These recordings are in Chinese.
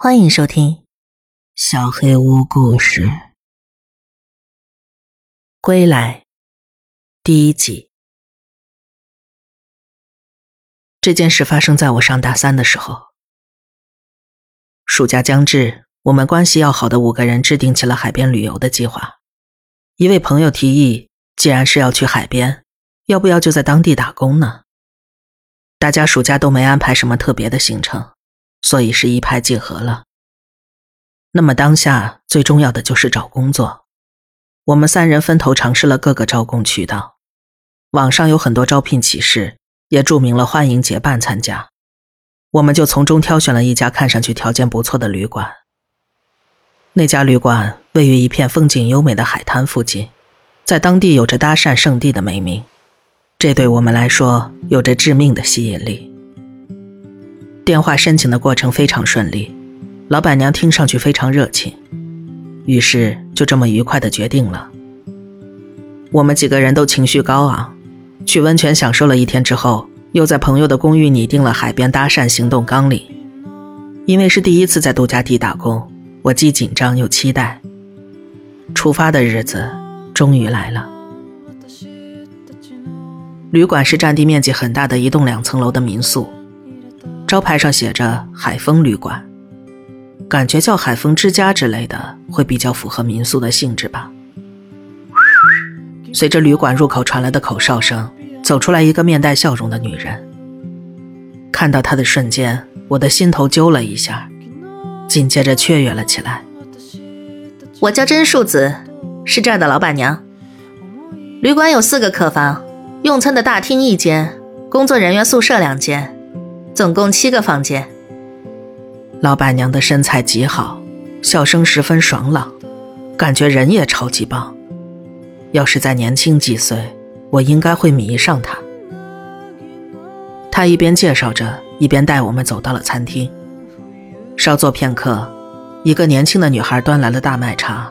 欢迎收听《小黑屋故事》归来第一集。这件事发生在我上大三的时候。暑假将至，我们关系要好的五个人制定起了海边旅游的计划。一位朋友提议，既然是要去海边，要不要就在当地打工呢？大家暑假都没安排什么特别的行程。所以是一拍即合了。那么当下最重要的就是找工作。我们三人分头尝试了各个招工渠道，网上有很多招聘启事，也注明了欢迎结伴参加。我们就从中挑选了一家看上去条件不错的旅馆。那家旅馆位于一片风景优美的海滩附近，在当地有着搭讪圣地的美名，这对我们来说有着致命的吸引力。电话申请的过程非常顺利，老板娘听上去非常热情，于是就这么愉快的决定了。我们几个人都情绪高昂，去温泉享受了一天之后，又在朋友的公寓拟定了海边搭讪行动纲领。因为是第一次在度假地打工，我既紧张又期待。出发的日子终于来了。旅馆是占地面积很大的一栋两层楼的民宿。招牌上写着“海风旅馆”，感觉叫“海风之家”之类的会比较符合民宿的性质吧。随着旅馆入口传来的口哨声，走出来一个面带笑容的女人。看到她的瞬间，我的心头揪了一下，紧接着雀跃了起来。我叫甄树子，是这儿的老板娘。旅馆有四个客房，用餐的大厅一间，工作人员宿舍两间。总共七个房间。老板娘的身材极好，笑声十分爽朗，感觉人也超级棒。要是再年轻几岁，我应该会迷上她。她一边介绍着，一边带我们走到了餐厅。稍作片刻，一个年轻的女孩端来了大麦茶。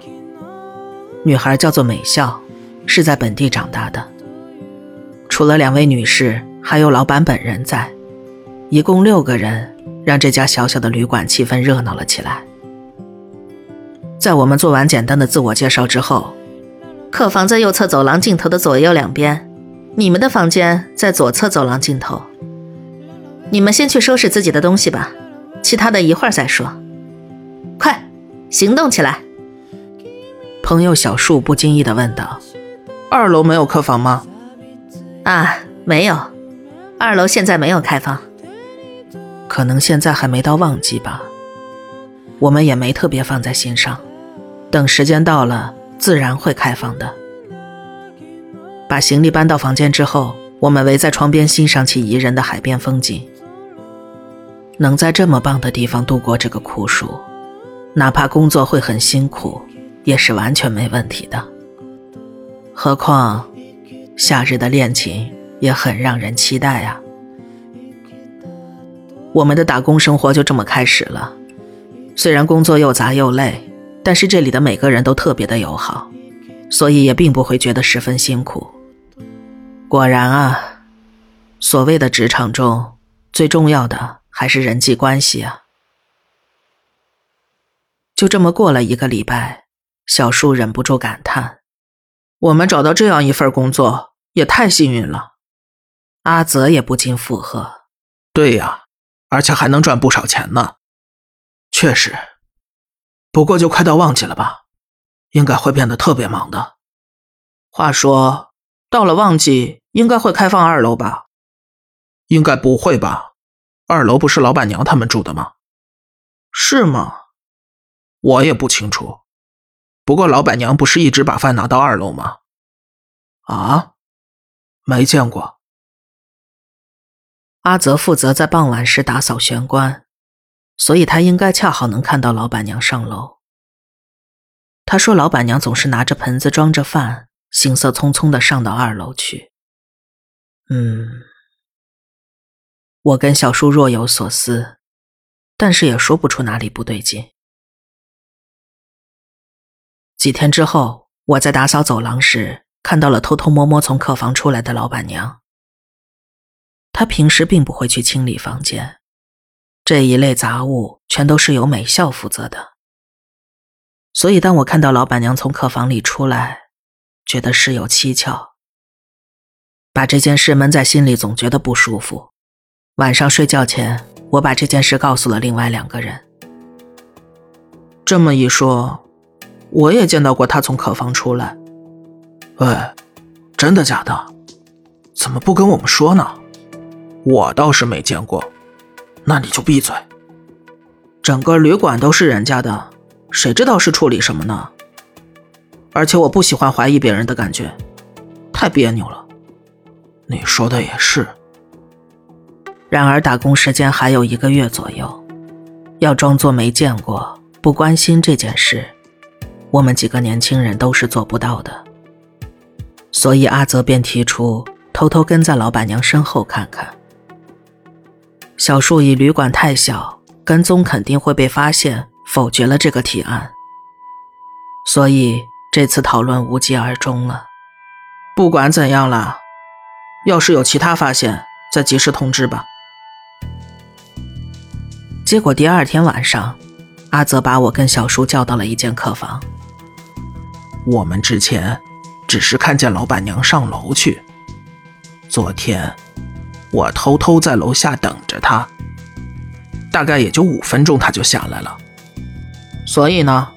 女孩叫做美笑，是在本地长大的。除了两位女士，还有老板本人在。一共六个人，让这家小小的旅馆气氛热闹了起来。在我们做完简单的自我介绍之后，客房在右侧走廊尽头的左右两边，你们的房间在左侧走廊尽头。你们先去收拾自己的东西吧，其他的一会儿再说。快，行动起来！朋友小树不经意的问道：“二楼没有客房吗？”“啊，没有，二楼现在没有开放。”可能现在还没到旺季吧，我们也没特别放在心上，等时间到了，自然会开放的。把行李搬到房间之后，我们围在窗边欣赏起宜人的海边风景。能在这么棒的地方度过这个酷暑，哪怕工作会很辛苦，也是完全没问题的。何况，夏日的恋情也很让人期待啊。我们的打工生活就这么开始了，虽然工作又杂又累，但是这里的每个人都特别的友好，所以也并不会觉得十分辛苦。果然啊，所谓的职场中最重要的还是人际关系啊。就这么过了一个礼拜，小树忍不住感叹：“我们找到这样一份工作也太幸运了。”阿泽也不禁附和：“对呀。”而且还能赚不少钱呢，确实。不过就快到旺季了吧，应该会变得特别忙的。话说，到了旺季应该会开放二楼吧？应该不会吧？二楼不是老板娘他们住的吗？是吗？我也不清楚。不过老板娘不是一直把饭拿到二楼吗？啊？没见过。阿泽负责在傍晚时打扫玄关，所以他应该恰好能看到老板娘上楼。他说：“老板娘总是拿着盆子装着饭，行色匆匆的上到二楼去。”嗯，我跟小叔若有所思，但是也说不出哪里不对劲。几天之后，我在打扫走廊时，看到了偷偷摸摸从客房出来的老板娘。他平时并不会去清理房间，这一类杂物全都是由美校负责的。所以，当我看到老板娘从客房里出来，觉得事有蹊跷。把这件事闷在心里，总觉得不舒服。晚上睡觉前，我把这件事告诉了另外两个人。这么一说，我也见到过他从客房出来。喂，真的假的？怎么不跟我们说呢？我倒是没见过。那你就闭嘴。整个旅馆都是人家的，谁知道是处理什么呢？而且我不喜欢怀疑别人的感觉，太别扭了。你说的也是。然而，打工时间还有一个月左右，要装作没见过、不关心这件事，我们几个年轻人都是做不到的。所以阿泽便提出偷偷跟在老板娘身后看看。小树以旅馆太小，跟踪肯定会被发现，否决了这个提案。所以这次讨论无疾而终了。不管怎样了。要是有其他发现，再及时通知吧。结果第二天晚上，阿泽把我跟小叔叫到了一间客房。我们之前只是看见老板娘上楼去，昨天我偷偷在楼下等着他，大概也就五分钟，他就下来了。所以呢，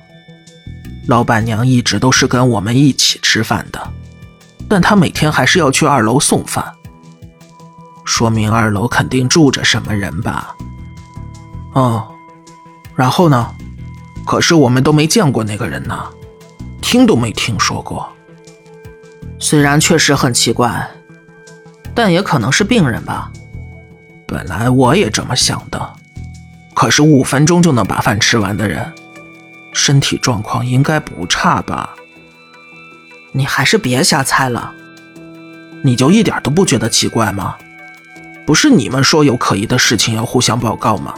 老板娘一直都是跟我们一起吃饭的。但他每天还是要去二楼送饭，说明二楼肯定住着什么人吧？哦，然后呢？可是我们都没见过那个人呢，听都没听说过。虽然确实很奇怪，但也可能是病人吧。本来我也这么想的，可是五分钟就能把饭吃完的人，身体状况应该不差吧？你还是别瞎猜了，你就一点都不觉得奇怪吗？不是你们说有可疑的事情要互相报告吗？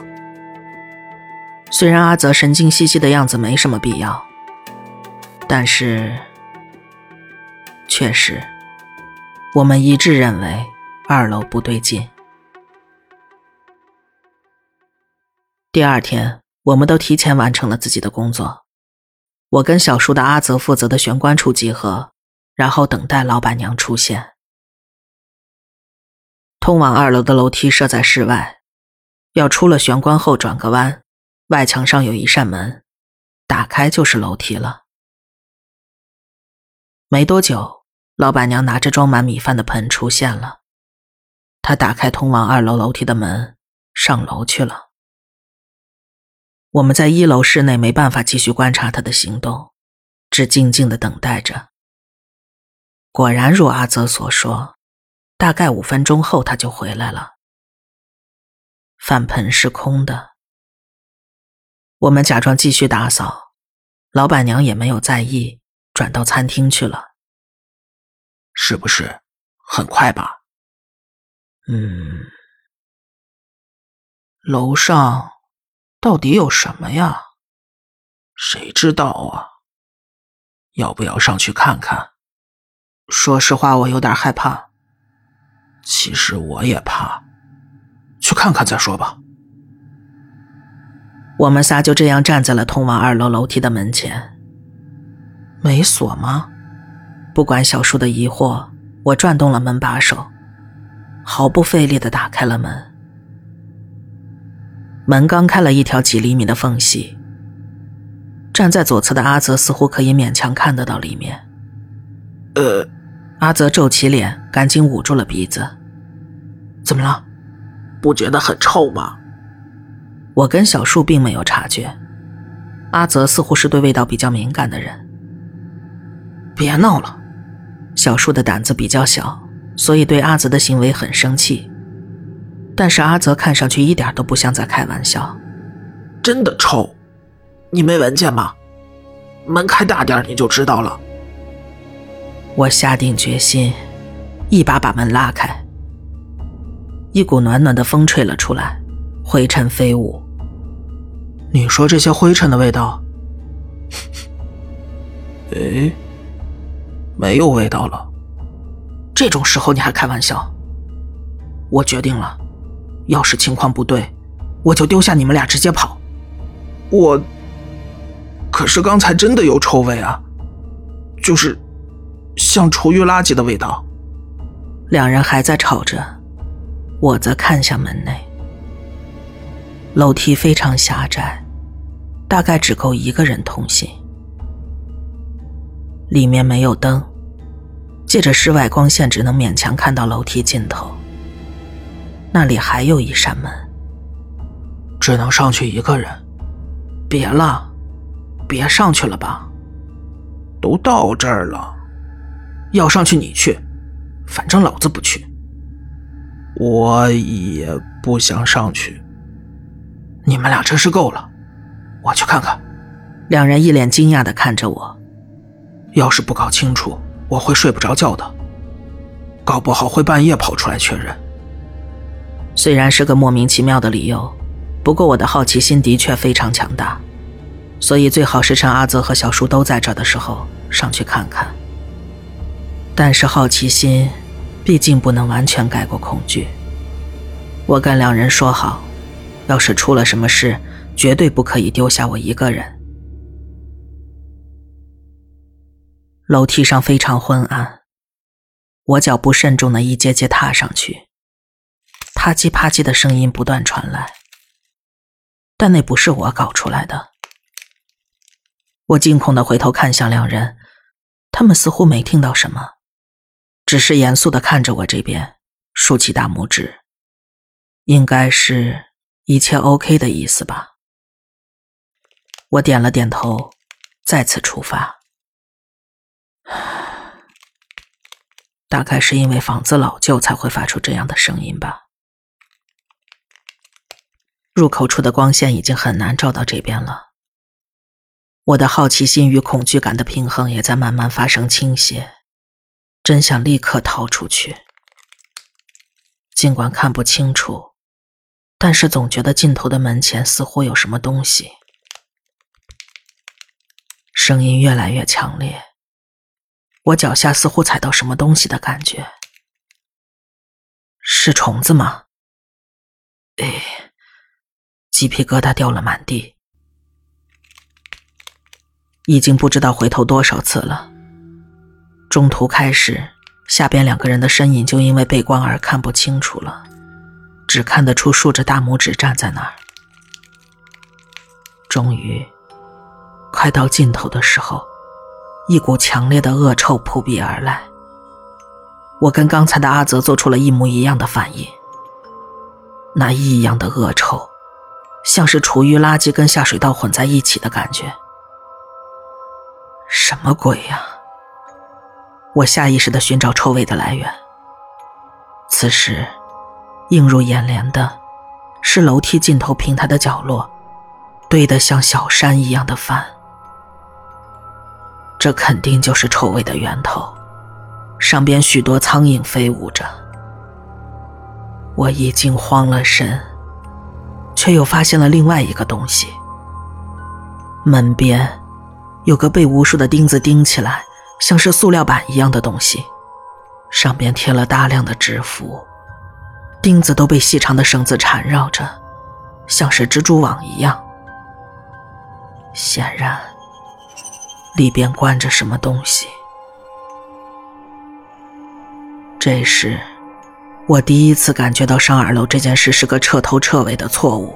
虽然阿泽神经兮兮的样子没什么必要，但是确实，我们一致认为二楼不对劲。第二天，我们都提前完成了自己的工作。我跟小叔的阿泽负责的玄关处集合，然后等待老板娘出现。通往二楼的楼梯设在室外，要出了玄关后转个弯，外墙上有一扇门，打开就是楼梯了。没多久，老板娘拿着装满米饭的盆出现了，她打开通往二楼楼梯的门，上楼去了。我们在一楼室内没办法继续观察他的行动，只静静的等待着。果然如阿泽所说，大概五分钟后他就回来了。饭盆是空的。我们假装继续打扫，老板娘也没有在意，转到餐厅去了。是不是很快吧？嗯，楼上。到底有什么呀？谁知道啊？要不要上去看看？说实话，我有点害怕。其实我也怕，去看看再说吧。我们仨就这样站在了通往二楼楼梯的门前。没锁吗？不管小叔的疑惑，我转动了门把手，毫不费力的打开了门。门刚开了一条几厘米的缝隙，站在左侧的阿泽似乎可以勉强看得到里面。呃，阿泽皱起脸，赶紧捂住了鼻子。怎么了？不觉得很臭吗？我跟小树并没有察觉，阿泽似乎是对味道比较敏感的人。别闹了，小树的胆子比较小，所以对阿泽的行为很生气。但是阿泽看上去一点都不像在开玩笑，真的臭，你没闻见吗？门开大点你就知道了。我下定决心，一把把门拉开，一股暖暖的风吹了出来，灰尘飞舞。你说这些灰尘的味道？哎，没有味道了。这种时候你还开玩笑？我决定了。要是情况不对，我就丢下你们俩直接跑。我，可是刚才真的有臭味啊，就是像厨余垃圾的味道。两人还在吵着，我则看向门内。楼梯非常狭窄，大概只够一个人通行。里面没有灯，借着室外光线，只能勉强看到楼梯尽头。那里还有一扇门，只能上去一个人。别了，别上去了吧。都到这儿了，要上去你去，反正老子不去。我也不想上去。你们俩真是够了，我去看看。两人一脸惊讶的看着我。要是不搞清楚，我会睡不着觉的。搞不好会半夜跑出来确认。虽然是个莫名其妙的理由，不过我的好奇心的确非常强大，所以最好是趁阿泽和小叔都在这的时候上去看看。但是好奇心，毕竟不能完全盖过恐惧。我跟两人说好，要是出了什么事，绝对不可以丢下我一个人。楼梯上非常昏暗，我脚步慎重的一阶阶踏上去，啪叽啪叽的声音不断传来，但那不是我搞出来的。我惊恐的回头看向两人，他们似乎没听到什么，只是严肃的看着我这边，竖起大拇指，应该是一切 OK 的意思吧。我点了点头，再次出发。大概是因为房子老旧，才会发出这样的声音吧。入口处的光线已经很难照到这边了。我的好奇心与恐惧感的平衡也在慢慢发生倾斜，真想立刻逃出去。尽管看不清楚，但是总觉得尽头的门前似乎有什么东西。声音越来越强烈。我脚下似乎踩到什么东西的感觉，是虫子吗？哎，鸡皮疙瘩掉了满地，已经不知道回头多少次了。中途开始，下边两个人的身影就因为背光而看不清楚了，只看得出竖着大拇指站在那儿。终于，快到尽头的时候。一股强烈的恶臭扑鼻而来，我跟刚才的阿泽做出了一模一样的反应。那异样的恶臭，像是厨余垃圾跟下水道混在一起的感觉。什么鬼呀！我下意识的寻找臭味的来源。此时，映入眼帘的，是楼梯尽头平台的角落，堆得像小山一样的饭。这肯定就是臭味的源头，上边许多苍蝇飞舞着。我已经慌了神，却又发现了另外一个东西。门边有个被无数的钉子钉起来，像是塑料板一样的东西，上边贴了大量的纸符，钉子都被细长的绳子缠绕着，像是蜘蛛网一样。显然。里边关着什么东西？这时，我第一次感觉到上二楼这件事是个彻头彻尾的错误。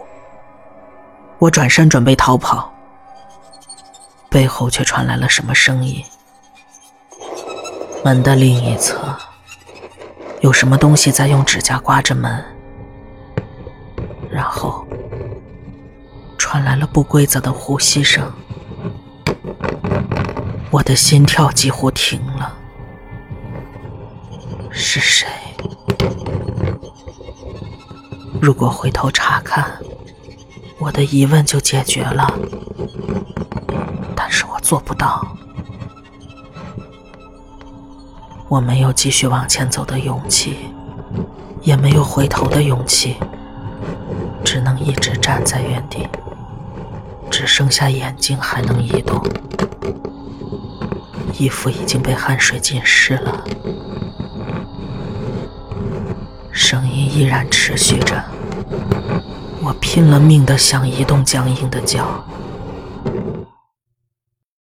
我转身准备逃跑，背后却传来了什么声音？门的另一侧，有什么东西在用指甲刮着门，然后传来了不规则的呼吸声。我的心跳几乎停了。是谁？如果回头查看，我的疑问就解决了。但是我做不到。我没有继续往前走的勇气，也没有回头的勇气，只能一直站在原地，只剩下眼睛还能移动。衣服已经被汗水浸湿了，声音依然持续着。我拼了命的想移动僵硬的脚，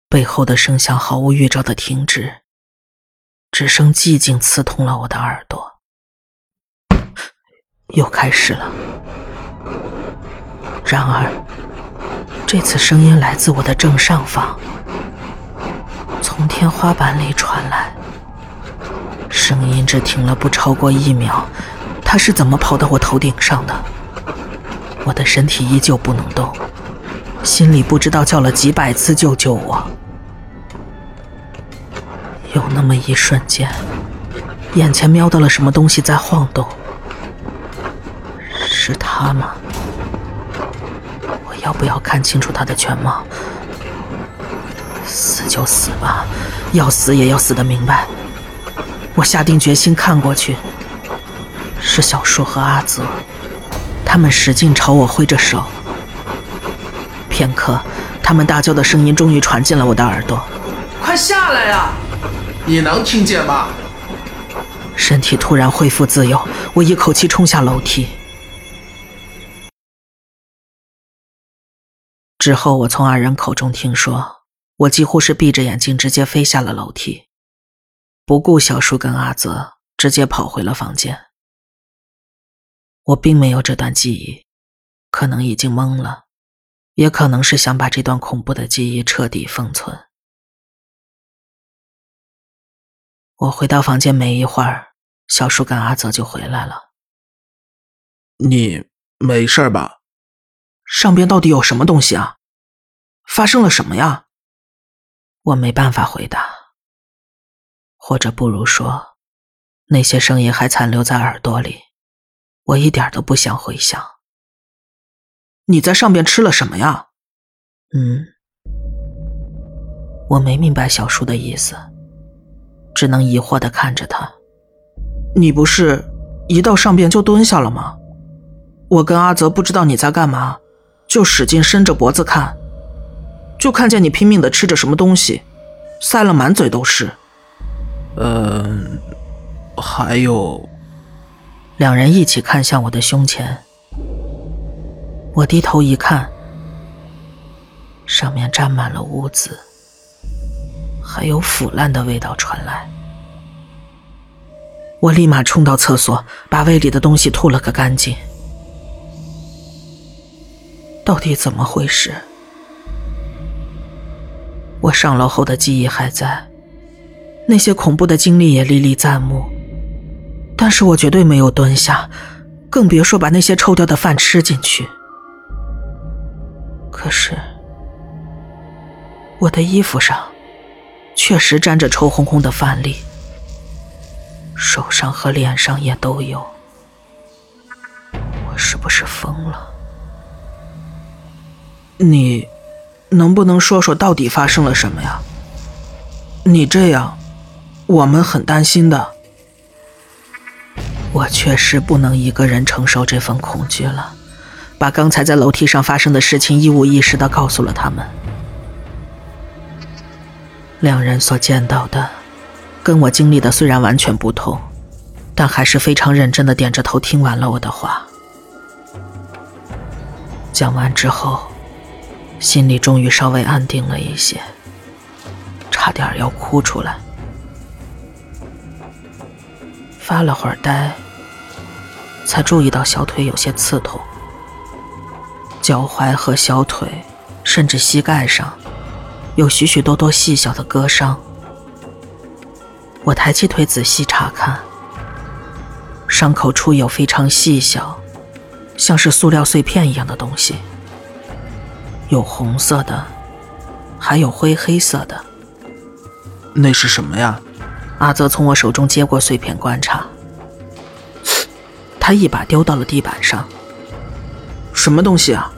背后的声响毫无预兆的停止，只剩寂静刺痛了我的耳朵。又开始了，然而这次声音来自我的正上方，从天花板里传来。声音只停了不超过一秒，他是怎么跑到我头顶上的？我的身体依旧不能动，心里不知道叫了几百次“救救我”。有那么一瞬间，眼前瞄到了什么东西在晃动，是他吗？我要不要看清楚他的全貌？死就死吧，要死也要死的明白。我下定决心看过去，是小树和阿泽，他们使劲朝我挥着手。片刻，他们大叫的声音终于传进了我的耳朵：“快下来呀！你能听见吗？”身体突然恢复自由，我一口气冲下楼梯。之后，我从二人口中听说，我几乎是闭着眼睛直接飞下了楼梯。不顾小叔跟阿泽，直接跑回了房间。我并没有这段记忆，可能已经懵了，也可能是想把这段恐怖的记忆彻底封存。我回到房间没一会儿，小叔跟阿泽就回来了。你没事吧？上边到底有什么东西啊？发生了什么呀？我没办法回答。或者不如说，那些声音还残留在耳朵里，我一点都不想回想。你在上边吃了什么呀？嗯，我没明白小叔的意思，只能疑惑的看着他。你不是一到上边就蹲下了吗？我跟阿泽不知道你在干嘛，就使劲伸着脖子看，就看见你拼命的吃着什么东西，塞了满嘴都是。嗯，还有，两人一起看向我的胸前。我低头一看，上面沾满了污渍，还有腐烂的味道传来。我立马冲到厕所，把胃里的东西吐了个干净。到底怎么回事？我上楼后的记忆还在。那些恐怖的经历也历历在目，但是我绝对没有蹲下，更别说把那些臭掉的饭吃进去。可是，我的衣服上确实沾着臭烘烘的饭粒，手上和脸上也都有。我是不是疯了？你能不能说说到底发生了什么呀？你这样。我们很担心的，我确实不能一个人承受这份恐惧了。把刚才在楼梯上发生的事情一五一十的告诉了他们。两人所见到的，跟我经历的虽然完全不同，但还是非常认真的点着头听完了我的话。讲完之后，心里终于稍微安定了一些，差点要哭出来。发了会儿呆，才注意到小腿有些刺痛，脚踝和小腿，甚至膝盖上，有许许多多细小的割伤。我抬起腿仔细查看，伤口处有非常细小，像是塑料碎片一样的东西，有红色的，还有灰黑色的。那是什么呀？阿泽从我手中接过碎片观察，他一把丢到了地板上。什么东西啊？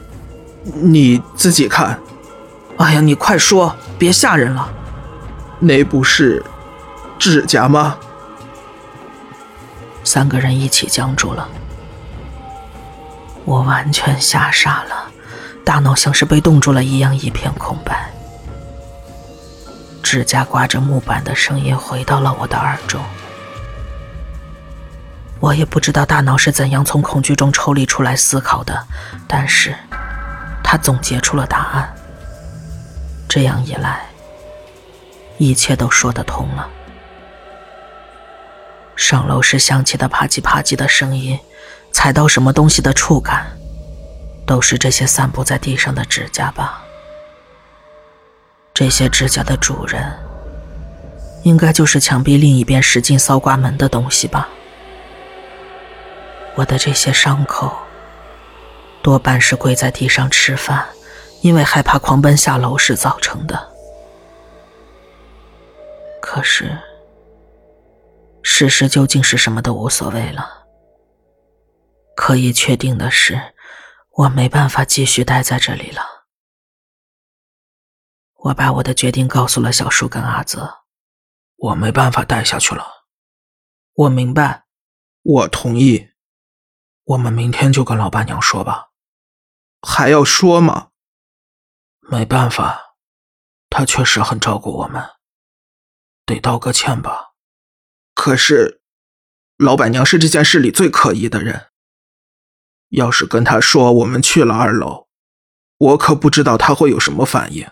你自己看。哎呀，你快说，别吓人了。那不是指甲吗？三个人一起僵住了。我完全吓傻了，大脑像是被冻住了一样一片空白。指甲刮着木板的声音回到了我的耳中。我也不知道大脑是怎样从恐惧中抽离出来思考的，但是，他总结出了答案。这样一来，一切都说得通了。上楼时响起的啪叽啪叽的声音，踩到什么东西的触感，都是这些散布在地上的指甲吧？这些指甲的主人，应该就是墙壁另一边使劲骚刮门的东西吧？我的这些伤口，多半是跪在地上吃饭，因为害怕狂奔下楼时造成的。可是，事实究竟是什么都无所谓了。可以确定的是，我没办法继续待在这里了。我把我的决定告诉了小叔跟阿泽，我没办法待下去了。我明白，我同意。我们明天就跟老板娘说吧，还要说吗？没办法，她确实很照顾我们，得道个歉吧。可是，老板娘是这件事里最可疑的人。要是跟他说我们去了二楼，我可不知道他会有什么反应。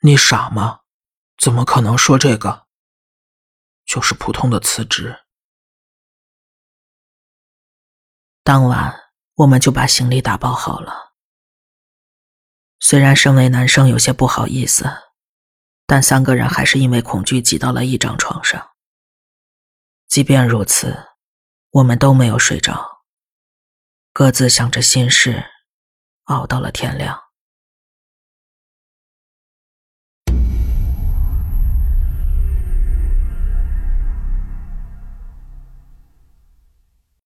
你傻吗？怎么可能说这个？就是普通的辞职。当晚，我们就把行李打包好了。虽然身为男生有些不好意思，但三个人还是因为恐惧挤到了一张床上。即便如此，我们都没有睡着，各自想着心事，熬到了天亮。